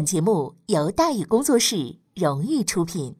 本节目由大宇工作室荣誉出品。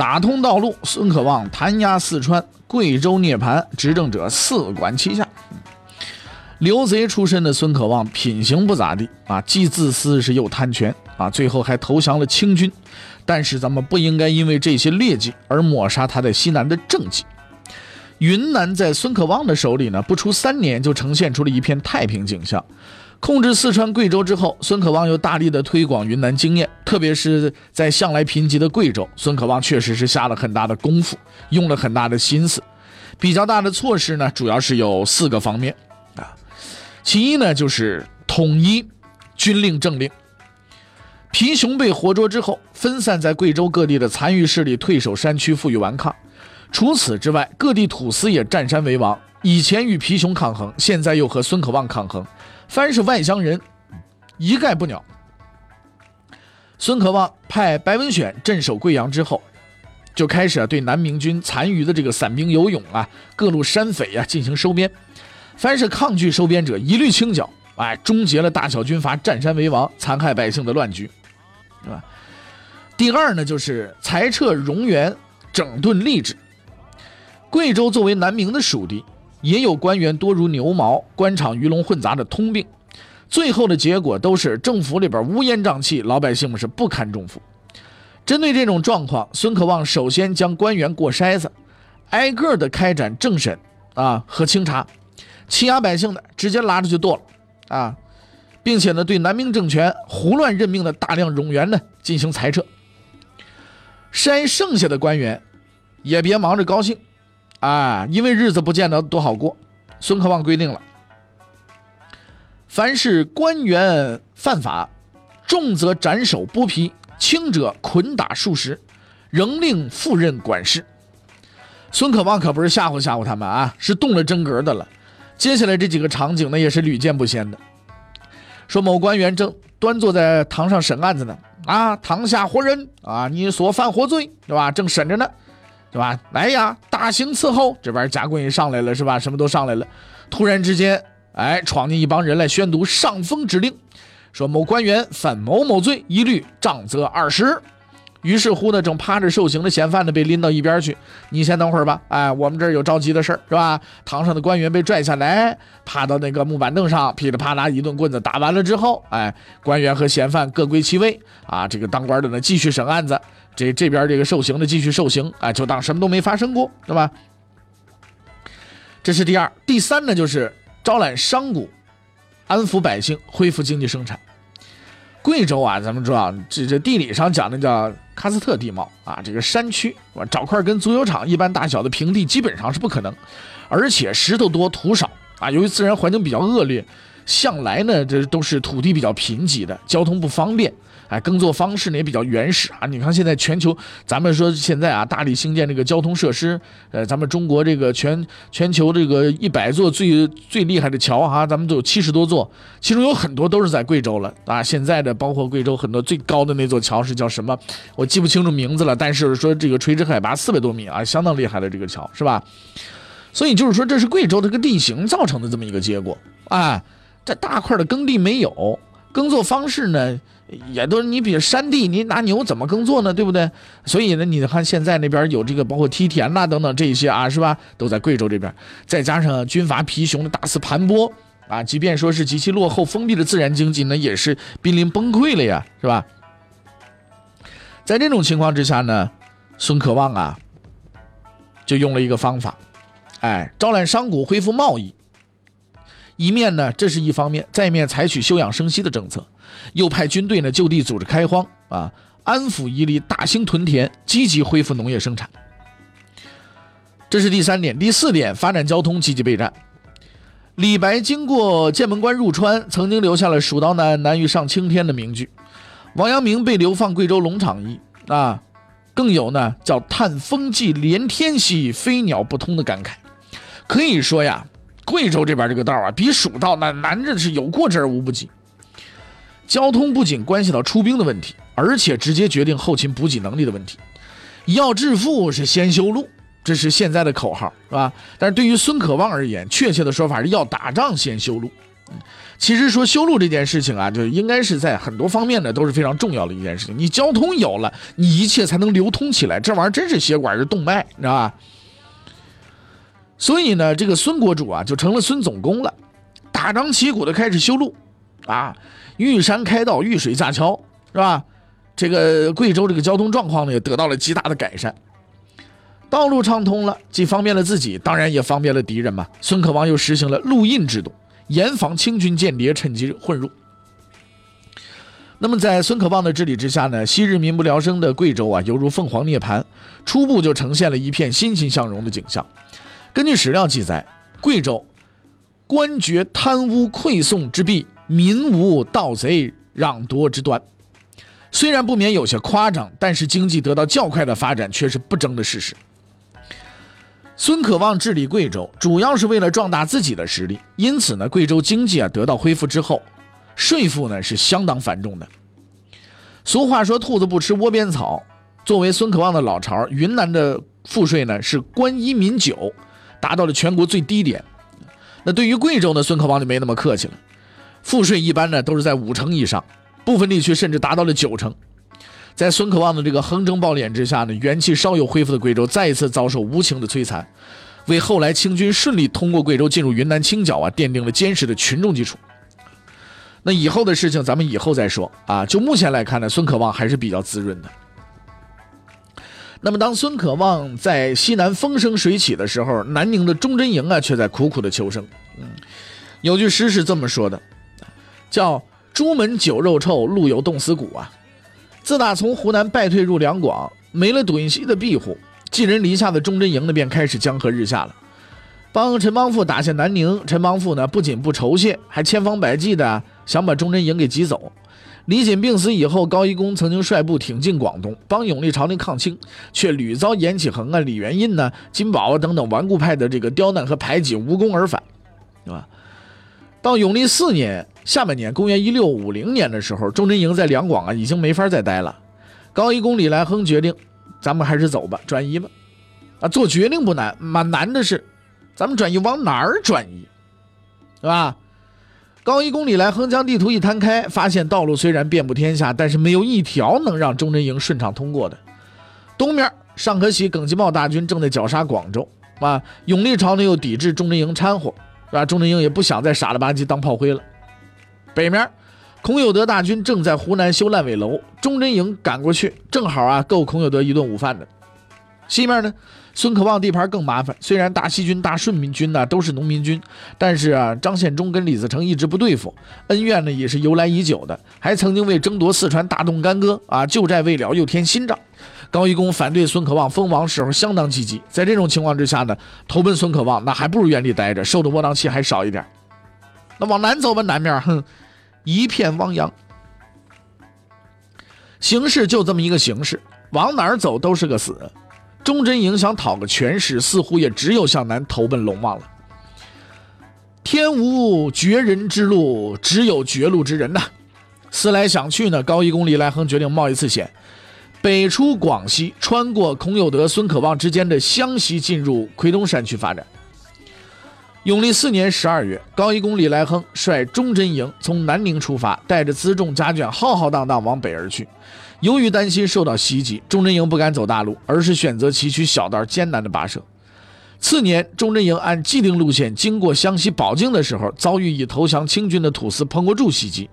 打通道路，孙可望弹压四川、贵州涅槃，执政者四管齐下。刘贼出身的孙可望品行不咋地啊，既自私是又贪权啊，最后还投降了清军。但是咱们不应该因为这些劣迹而抹杀他在西南的政绩。云南在孙可望的手里呢，不出三年就呈现出了一片太平景象。控制四川、贵州之后，孙可望又大力的推广云南经验，特别是在向来贫瘠的贵州，孙可望确实是下了很大的功夫，用了很大的心思。比较大的措施呢，主要是有四个方面啊。其一呢，就是统一军令政令。皮熊被活捉之后，分散在贵州各地的残余势力退守山区，负隅顽抗。除此之外，各地土司也占山为王。以前与皮熊抗衡，现在又和孙可望抗衡。凡是外乡人，一概不鸟。孙可望派白文选镇守贵阳之后，就开始对南明军残余的这个散兵游勇啊、各路山匪啊进行收编。凡是抗拒收编者，一律清剿。哎，终结了大小军阀占山为王、残害百姓的乱局，是吧？第二呢，就是裁撤荣源，整顿吏治。贵州作为南明的属地。也有官员多如牛毛，官场鱼龙混杂的通病，最后的结果都是政府里边乌烟瘴气，老百姓们是不堪重负。针对这种状况，孙可望首先将官员过筛子，挨个的开展政审啊和清查，欺压百姓的直接拉着就剁了啊，并且呢对南明政权胡乱任命的大量冗员呢进行裁撤，筛剩下的官员也别忙着高兴。啊，因为日子不见得多好过。孙可望规定了，凡是官员犯法，重则斩首剥皮，轻者捆打数十，仍令赴任管事。孙可望可不是吓唬吓唬他们啊，是动了真格的了。接下来这几个场景呢，也是屡见不鲜的。说某官员正端坐在堂上审案子呢，啊，堂下活人啊，你所犯何罪，对吧？正审着呢。是吧？来呀，大刑伺候！这边夹棍也上来了，是吧？什么都上来了。突然之间，哎，闯进一帮人来宣读上峰指令，说某官员犯某某罪，一律杖责二十。于是乎呢，正趴着受刑的嫌犯呢，被拎到一边去。你先等会儿吧，哎，我们这儿有着急的事儿，是吧？堂上的官员被拽下来，趴到那个木板凳上，噼里啪啦一顿棍子打完了之后，哎，官员和嫌犯各归其位，啊，这个当官的呢继续审案子。这这边这个受刑的继续受刑，哎，就当什么都没发生过，对吧？这是第二，第三呢，就是招揽商贾，安抚百姓，恢复经济生产。贵州啊，咱们知道，这这地理上讲的叫喀斯特地貌啊，这个山区，找块跟足球场一般大小的平地基本上是不可能，而且石头多土少啊，由于自然环境比较恶劣，向来呢这都是土地比较贫瘠的，交通不方便。哎，耕作方式呢也比较原始啊！你看现在全球，咱们说现在啊，大力兴建这个交通设施，呃，咱们中国这个全全球这个一百座最最厉害的桥啊，咱们都有七十多座，其中有很多都是在贵州了啊！现在的包括贵州很多最高的那座桥是叫什么？我记不清楚名字了，但是说这个垂直海拔四百多米啊，相当厉害的这个桥是吧？所以就是说，这是贵州这个地形造成的这么一个结果啊！这大块的耕地没有，耕作方式呢？也都是你，比如山地，你拿牛怎么耕作呢？对不对？所以呢，你看现在那边有这个，包括梯田呐等等这些啊，是吧？都在贵州这边，再加上军阀皮熊的大肆盘剥啊，即便说是极其落后封闭的自然经济，那也是濒临崩溃了呀，是吧？在这种情况之下呢，孙可望啊，就用了一个方法，哎，招揽商贾，恢复贸易。一面呢，这是一方面；再一面采取休养生息的政策，又派军队呢就地组织开荒啊，安抚夷陵，大兴屯田，积极恢复农业生产。这是第三点。第四点，发展交通，积极备战。李白经过剑门关入川，曾经留下了“蜀道难，难于上青天”的名句。王阳明被流放贵州龙场驿啊，更有呢叫“叹风际连天兮，飞鸟不通”的感慨。可以说呀，贵州这边这个道啊，比蜀道那难着是有过之而无不及。交通不仅关系到出兵的问题，而且直接决定后勤补给能力的问题。要致富是先修路。这是现在的口号，是吧？但是对于孙可望而言，确切的说法是要打仗先修路。其实说修路这件事情啊，就应该是在很多方面呢都是非常重要的一件事情。你交通有了，你一切才能流通起来。这玩意儿真是血管是动脉，你知道吧？所以呢，这个孙国主啊就成了孙总工了，大张旗鼓的开始修路啊，遇山开道，遇水架桥，是吧？这个贵州这个交通状况呢也得到了极大的改善。道路畅通了，既方便了自己，当然也方便了敌人嘛。孙可望又实行了路印制度，严防清军间谍趁机混入。那么，在孙可望的治理之下呢，昔日民不聊生的贵州啊，犹如凤凰涅槃，初步就呈现了一片欣欣向荣的景象。根据史料记载，贵州官爵贪污馈送之弊，民无盗贼攘夺之端。虽然不免有些夸张，但是经济得到较快的发展却是不争的事实。孙可望治理贵州，主要是为了壮大自己的实力，因此呢，贵州经济啊得到恢复之后，税负呢是相当繁重的。俗话说“兔子不吃窝边草”，作为孙可望的老巢，云南的赋税呢是官一民九，达到了全国最低点。那对于贵州呢，孙可望就没那么客气了，赋税一般呢都是在五成以上，部分地区甚至达到了九成。在孙可望的这个横征暴敛之下呢，元气稍有恢复的贵州再一次遭受无情的摧残，为后来清军顺利通过贵州进入云南清剿啊奠定了坚实的群众基础。那以后的事情咱们以后再说啊。就目前来看呢，孙可望还是比较滋润的。那么当孙可望在西南风生水起的时候，南宁的忠贞营啊却在苦苦的求生。嗯，有句诗是这么说的，叫“朱门酒肉臭，路有冻死骨”啊。自打从湖南败退入两广，没了董锡的庇护，寄人篱下的忠贞营呢便开始江河日下了。帮陈邦富打下南宁，陈邦富呢不仅不酬谢，还千方百计的想把忠贞营给挤走。李锦病死以后，高一公曾经率部挺进广东，帮永历朝廷抗清，却屡遭严启恒啊、李元印呢、金宝啊等等顽固派的这个刁难和排挤，无功而返，对吧？到永历四年。下半年，公元一六五零年的时候，忠贞营在两广啊，已经没法再待了。高一公李来亨决定，咱们还是走吧，转移吧。啊，做决定不难，蛮难的是，咱们转移往哪儿转移，是吧？高一公里来横江地图一摊开，发现道路虽然遍布天下，但是没有一条能让忠贞营顺畅通过的。东面，尚可喜、耿继茂大军正在绞杀广州，啊，永历朝呢又抵制忠贞营掺和，是吧？忠贞营也不想再傻了吧唧当炮灰了。北面，孔有德大军正在湖南修烂尾楼，忠贞营赶过去，正好啊够孔有德一顿午饭的。西面呢，孙可望地盘更麻烦。虽然大西军、大顺民军呢都是农民军，但是啊，张献忠跟李自成一直不对付，恩怨呢也是由来已久的，还曾经为争夺四川大动干戈啊，旧债未了又添新账。高一公反对孙可望封王时候相当积极，在这种情况之下呢，投奔孙可望，那还不如原地待着，受的窝囊气还少一点。那往南走吧，南面哼，一片汪洋。形势就这么一个形势，往哪儿走都是个死。忠贞营想讨个全势，似乎也只有向南投奔龙王了。天无绝人之路，只有绝路之人呐。思来想去呢，高一公李来亨决定冒一次险，北出广西，穿过孔有德、孙可望之间的湘西，进入奎东山区发展。永历四年十二月，高一公李来亨率忠贞营从南宁出发，带着辎重家眷，浩浩荡荡往北而去。由于担心受到袭击，忠贞营不敢走大路，而是选择崎岖小道、艰难的跋涉。次年，忠贞营按既定路线经过湘西保靖的时候，遭遇已投降清军的土司彭国柱袭击，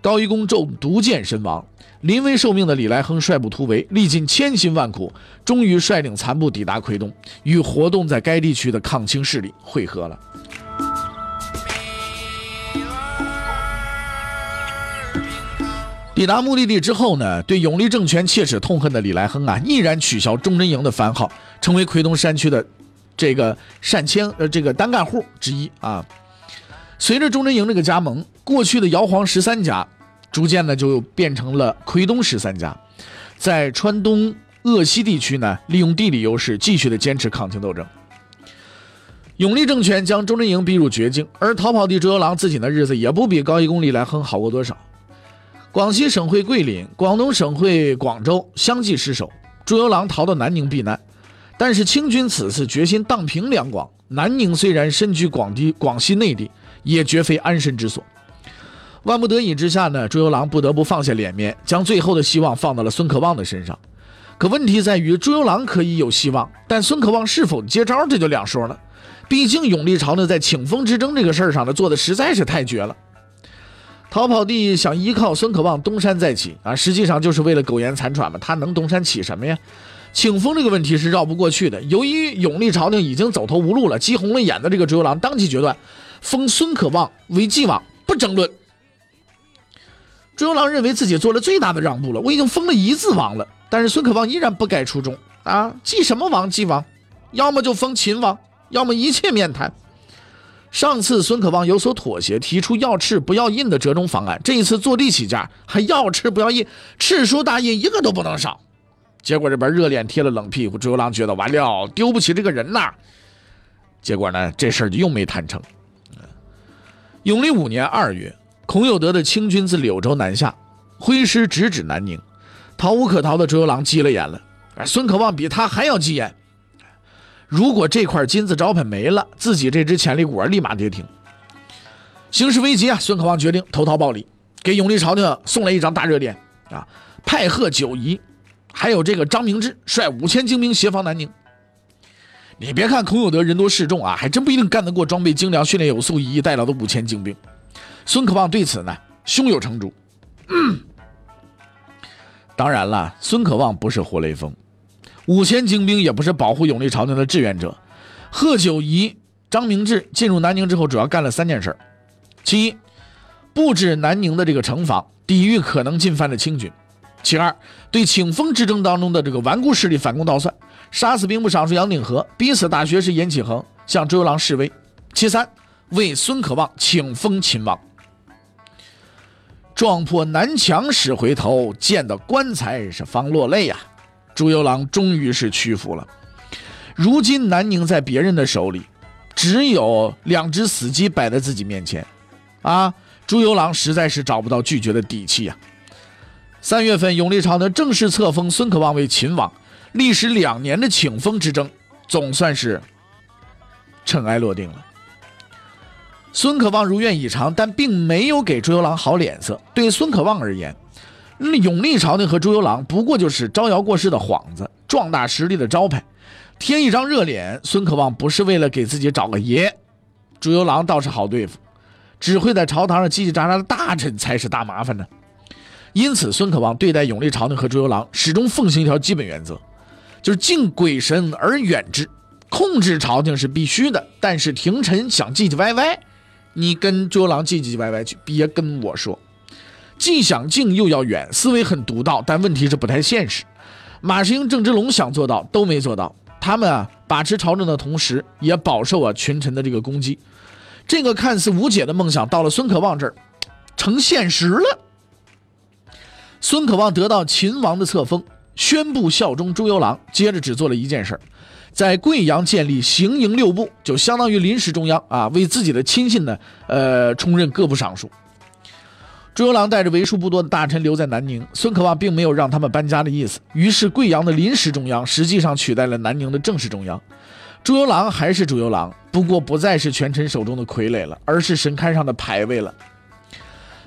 高一公中毒箭身亡。临危受命的李来亨率部突围，历尽千辛万苦，终于率领残部抵达奎东，与活动在该地区的抗清势力会合了。抵达目的地之后呢，对永历政权切齿痛恨的李来亨啊，毅然取消忠贞营的番号，成为奎东山区的这个单千呃这个单干户之一啊。随着忠贞营这个加盟，过去的姚黄十三家，逐渐的就变成了奎东十三家，在川东鄂西地区呢，利用地理优势，继续的坚持抗清斗争。永历政权将忠贞营逼入绝境，而逃跑的周游郎自己的日子也不比高义公李来亨好过多少。广西省会桂林、广东省会广州相继失守，朱由榔逃到南宁避难。但是清军此次决心荡平两广，南宁虽然身居广地广西内地，也绝非安身之所。万不得已之下呢，朱由榔不得不放下脸面，将最后的希望放到了孙可望的身上。可问题在于，朱由榔可以有希望，但孙可望是否接招，这就两说了。毕竟永历朝呢，在请封之争这个事儿上呢，做的实在是太绝了。逃跑地想依靠孙可望东山再起啊，实际上就是为了苟延残喘嘛。他能东山起什么呀？请封这个问题是绕不过去的。由于永历朝廷已经走投无路了，急红了眼的这个朱由榔当即决断，封孙可望为继王，不争论。朱由榔认为自己做了最大的让步了，我已经封了一字王了，但是孙可望依然不改初衷啊，继什么王？继王，要么就封秦王。要么一切免谈。上次孙可望有所妥协，提出要赤不要印的折中方案。这一次坐地起价，还要赤不要印，赤书大印一个都不能少。结果这边热脸贴了冷屁股，朱由榔觉得完了，丢不起这个人呐。结果呢，这事儿就又没谈成。永历五年二月，孔有德的清军自柳州南下，挥师直指南宁，逃无可逃的朱由榔急了眼了。孙可望比他还要急眼。如果这块金字招牌没了，自己这只潜力股立马跌停。形势危急啊！孙可望决定投桃报李，给永历朝廷送来一张大热点啊！派贺九仪，还有这个张明志率五千精兵协防南宁。你别看孔有德人多势众啊，还真不一定干得过装备精良、训练有素、以逸待劳的五千精兵。孙可望对此呢，胸有成竹。当然了，孙可望不是活雷锋。五千精兵也不是保护永历朝廷的志愿者。贺九仪、张明志进入南宁之后，主要干了三件事：其一，布置南宁的这个城防，抵御可能进犯的清军；其二，对请封之争当中的这个顽固势力反攻倒算，杀死兵部尚书杨鼎和，逼死大学士严启恒，向周游郎示威；其三，为孙可望请封秦王。撞破南墙使回头，见到棺材是方落泪呀。朱由榔终于是屈服了。如今南宁在别人的手里，只有两只死鸡摆在自己面前，啊！朱由榔实在是找不到拒绝的底气呀。三月份，永历朝廷正式册封孙可望为秦王，历时两年的请封之争，总算是尘埃落定了。孙可望如愿以偿，但并没有给朱由榔好脸色。对孙可望而言，永历朝廷和朱由榔不过就是招摇过市的幌子，壮大实力的招牌，贴一张热脸。孙可望不是为了给自己找个爷，朱由榔倒是好对付，只会在朝堂上叽叽喳喳的大臣才是大麻烦呢。因此，孙可望对待永历朝廷和朱由榔始终奉行一条基本原则，就是敬鬼神而远之。控制朝廷是必须的，但是廷臣想唧唧歪歪，你跟朱由榔唧唧歪歪去，别跟我说。既想近又要远，思维很独到，但问题是不太现实。马世英、郑芝龙想做到都没做到。他们啊，把持朝政的同时，也饱受啊群臣的这个攻击。这个看似无解的梦想，到了孙可望这儿，成现实了。孙可望得到秦王的册封，宣布效忠朱由榔，接着只做了一件事，在贵阳建立行营六部，就相当于临时中央啊，为自己的亲信呢，呃，充任各部尚书。朱由榔带着为数不多的大臣留在南宁，孙可望并没有让他们搬家的意思。于是，贵阳的临时中央实际上取代了南宁的正式中央。朱由榔还是朱由榔，不过不再是权臣手中的傀儡了，而是神龛上的牌位了。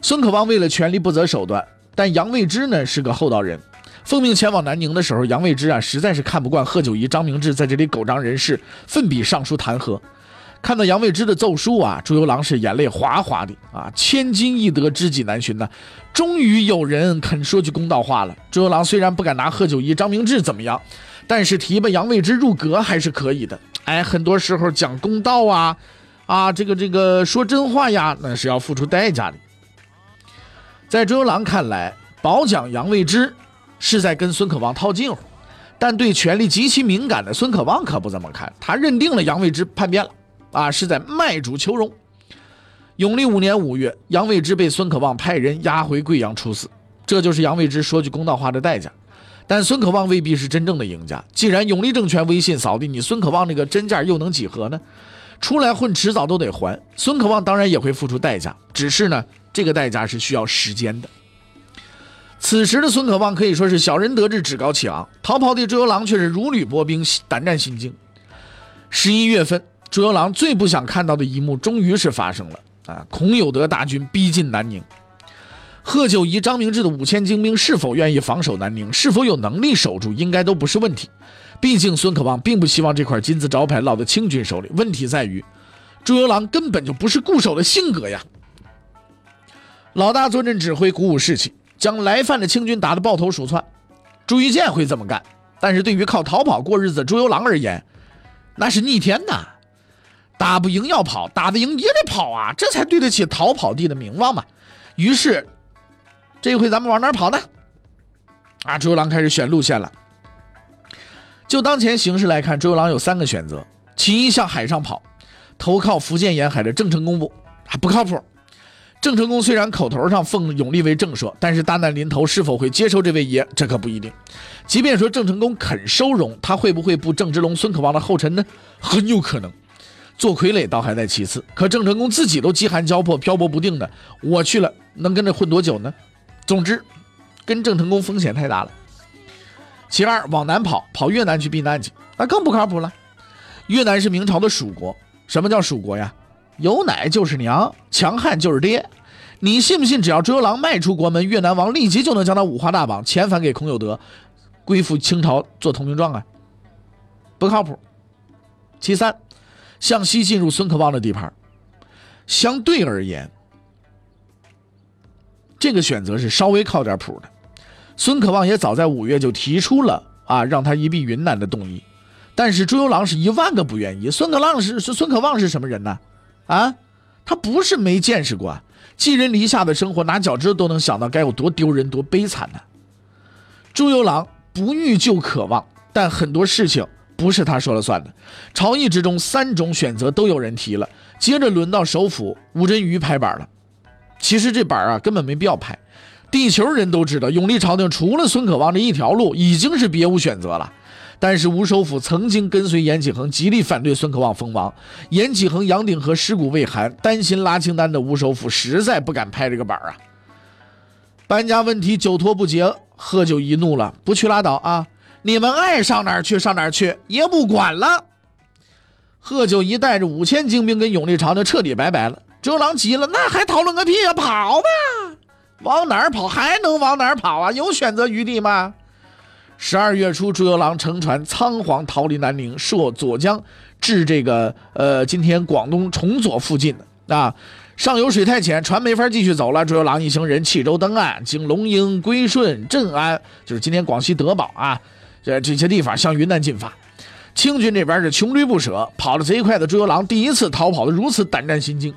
孙可望为了权力不择手段，但杨卫之呢是个厚道人。奉命前往南宁的时候，杨卫之啊实在是看不惯贺九仪、张明志在这里狗仗人势，奋笔上书弹劾。看到杨未之的奏书啊，朱由榔是眼泪哗哗的啊！千金易得，知己难寻呐。终于有人肯说句公道话了。朱由榔虽然不敢拿贺九一、张明志怎么样，但是提拔杨未之入阁还是可以的。哎，很多时候讲公道啊，啊，这个这个说真话呀，那是要付出代价的。在朱由榔看来，褒奖杨未之是在跟孙可望套近乎，但对权力极其敏感的孙可望可不这么看，他认定了杨未之叛变了，啊，是在卖主求荣。永历五年五月，杨未之被孙可望派人押回贵阳处死，这就是杨未之说句公道话的代价。但孙可望未必是真正的赢家，既然永历政权威信扫地，你孙可望那个真价又能几何呢？出来混，迟早都得还。孙可望当然也会付出代价，只是呢，这个代价是需要时间的。此时的孙可望可以说是小人得志，趾高气昂；逃跑的周游郎却是如履薄冰，胆战心惊。十一月份，朱由榔最不想看到的一幕终于是发生了啊！孔有德大军逼近南宁，贺九仪、张明志的五千精兵是否愿意防守南宁，是否有能力守住，应该都不是问题。毕竟孙可望并不希望这块金字招牌落在清军手里。问题在于，朱由榔根本就不是固守的性格呀！老大坐镇指挥，鼓舞士气。将来犯的清军打得抱头鼠窜，朱一建会这么干，但是对于靠逃跑过日子的朱由榔而言，那是逆天呐！打不赢要跑，打得赢也得跑啊，这才对得起逃跑地的名望嘛。于是，这回咱们往哪跑呢？啊，朱由榔开始选路线了。就当前形势来看，朱由榔有三个选择：其一，向海上跑，投靠福建沿海的郑成功部，还不靠谱。郑成功虽然口头上奉永历为正朔，但是大难临头是否会接受这位爷，这可不一定。即便说郑成功肯收容，他会不会步郑芝龙、孙可望的后尘呢？很有可能。做傀儡倒还在其次，可郑成功自己都饥寒交迫、漂泊不定的，我去了能跟着混多久呢？总之，跟郑成功风险太大了。其二，往南跑，跑越南去避难去，那更不靠谱了。越南是明朝的属国，什么叫属国呀？有奶就是娘，强悍就是爹。你信不信？只要周郎迈出国门，越南王立即就能将他五花大绑，遣返给孔有德，归附清朝做投名状啊！不靠谱。其三，向西进入孙可望的地盘，相对而言，这个选择是稍微靠点谱的。孙可望也早在五月就提出了啊，让他一避云南的动议，但是朱由榔是一万个不愿意。孙可望是是孙可望是什么人呢？啊，他不是没见识过，寄人篱下的生活，拿脚趾都能想到该有多丢人、多悲惨呢。朱由榔不欲救可望，但很多事情不是他说了算的。朝议之中，三种选择都有人提了，接着轮到首辅吴镇宇拍板了。其实这板啊，根本没必要拍。地球人都知道，永历朝廷除了孙可望这一条路，已经是别无选择了。但是吴首府曾经跟随严启恒，极力反对孙可望封王。严启恒、杨鼎和尸骨未寒，担心拉清单的吴首府实在不敢拍这个板啊。搬家问题久拖不决，贺九一怒了，不去拉倒啊！你们爱上哪儿去上哪儿去，爷不管了。贺九一带着五千精兵跟永历朝廷彻底拜拜了。周郎急了，那还讨论个屁呀？跑吧，往哪儿跑还能往哪儿跑啊？有选择余地吗？十二月初，朱由榔乘船仓皇逃离南宁，涉左江至这个呃今天广东崇左附近的啊。上游水太浅，船没法继续走了。朱由榔一行人弃舟登岸，经龙英、归顺、镇安，就是今天广西德保啊，这这些地方向云南进发。清军这边是穷追不舍，跑得贼快的朱由榔第一次逃跑的如此胆战心惊，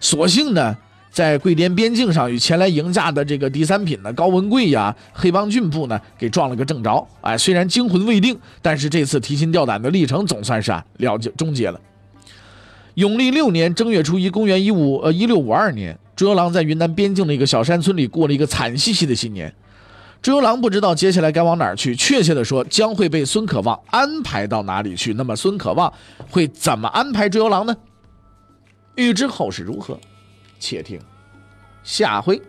所幸呢。在桂滇边境上，与前来迎驾的这个第三品的高文贵呀，黑帮郡部呢给撞了个正着。哎，虽然惊魂未定，但是这次提心吊胆的历程总算是啊了结终结了。永历六年正月初一，公元一五呃一六五二年，朱由榔在云南边境的一个小山村里过了一个惨兮兮的新年。朱由榔不知道接下来该往哪儿去，确切的说，将会被孙可望安排到哪里去。那么孙可望会怎么安排朱由榔呢？欲知后事如何？且听下回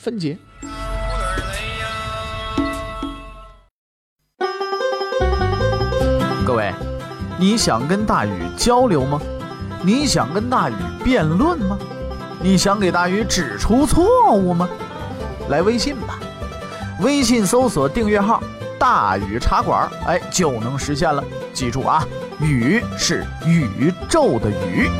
分解。各位，你想跟大禹交流吗？你想跟大禹辩论吗？你想给大禹指出错误吗？来微信吧，微信搜索订阅号“大禹茶馆”，哎，就能实现了。记住啊，宇是宇宙的宇。